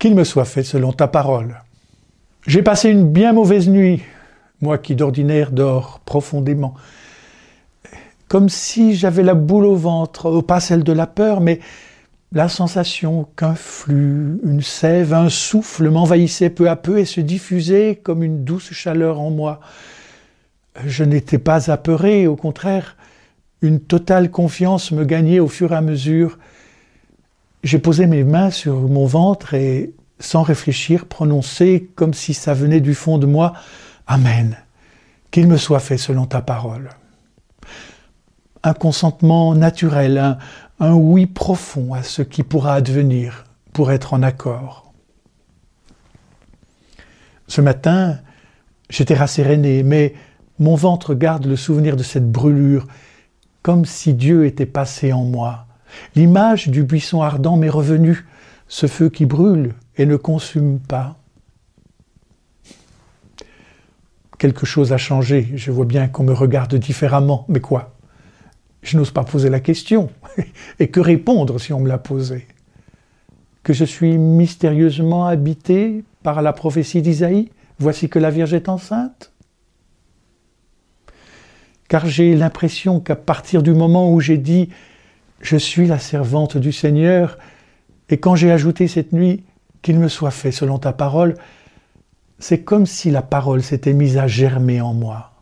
qu'il me soit fait selon ta parole. J'ai passé une bien mauvaise nuit, moi qui d'ordinaire dors profondément, comme si j'avais la boule au ventre, pas celle de la peur, mais la sensation qu'un flux, une sève, un souffle m'envahissait peu à peu et se diffusait comme une douce chaleur en moi. Je n'étais pas apeuré, au contraire, une totale confiance me gagnait au fur et à mesure. J'ai posé mes mains sur mon ventre et, sans réfléchir, prononcé comme si ça venait du fond de moi, Amen, qu'il me soit fait selon ta parole. Un consentement naturel, un, un oui profond à ce qui pourra advenir pour être en accord. Ce matin, j'étais rasséréné, mais mon ventre garde le souvenir de cette brûlure, comme si Dieu était passé en moi. L'image du buisson ardent m'est revenue, ce feu qui brûle et ne consume pas. Quelque chose a changé, je vois bien qu'on me regarde différemment, mais quoi? Je n'ose pas poser la question. Et que répondre si on me l'a posée? Que je suis mystérieusement habité par la prophétie d'Isaïe? Voici que la Vierge est enceinte. Car j'ai l'impression qu'à partir du moment où j'ai dit je suis la servante du Seigneur, et quand j'ai ajouté cette nuit qu'il me soit fait selon ta parole, c'est comme si la parole s'était mise à germer en moi.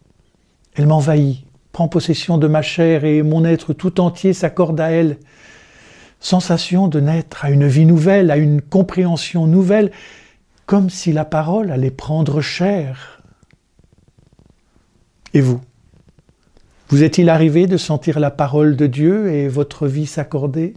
Elle m'envahit, prend possession de ma chair et mon être tout entier s'accorde à elle. Sensation de naître à une vie nouvelle, à une compréhension nouvelle, comme si la parole allait prendre chair. Et vous? Vous est-il arrivé de sentir la parole de Dieu et votre vie s'accorder?